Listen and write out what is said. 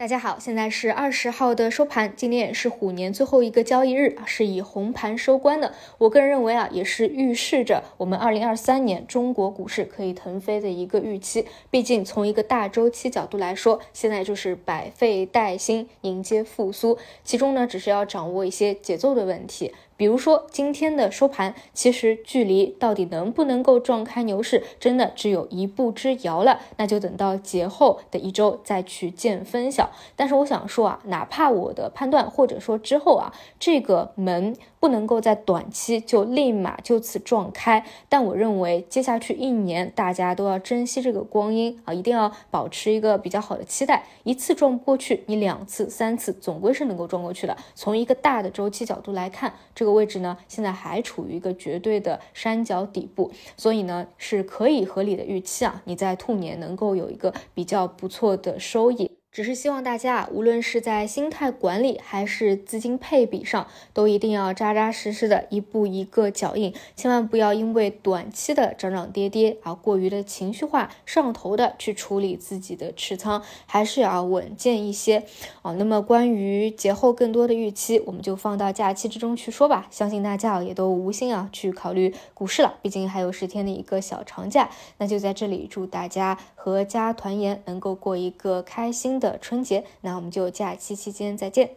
大家好，现在是二十号的收盘，今天也是虎年最后一个交易日，是以红盘收官的。我个人认为啊，也是预示着我们二零二三年中国股市可以腾飞的一个预期。毕竟从一个大周期角度来说，现在就是百废待兴，迎接复苏，其中呢，只是要掌握一些节奏的问题。比如说今天的收盘，其实距离到底能不能够撞开牛市，真的只有一步之遥了。那就等到节后的一周再去见分晓。但是我想说啊，哪怕我的判断或者说之后啊，这个门不能够在短期就立马就此撞开，但我认为接下去一年大家都要珍惜这个光阴啊，一定要保持一个比较好的期待。一次撞不过去，你两次、三次总归是能够撞过去的。从一个大的周期角度来看，这个。位置呢，现在还处于一个绝对的山脚底部，所以呢是可以合理的预期啊，你在兔年能够有一个比较不错的收益。只是希望大家啊，无论是在心态管理还是资金配比上，都一定要扎扎实实的一步一个脚印，千万不要因为短期的涨涨跌跌啊过于的情绪化上头的去处理自己的持仓，还是要稳健一些啊。那么关于节后更多的预期，我们就放到假期之中去说吧。相信大家也都无心啊去考虑股市了，毕竟还有十天的一个小长假。那就在这里祝大家阖家团圆，能够过一个开心。的春节，那我们就假期期间再见。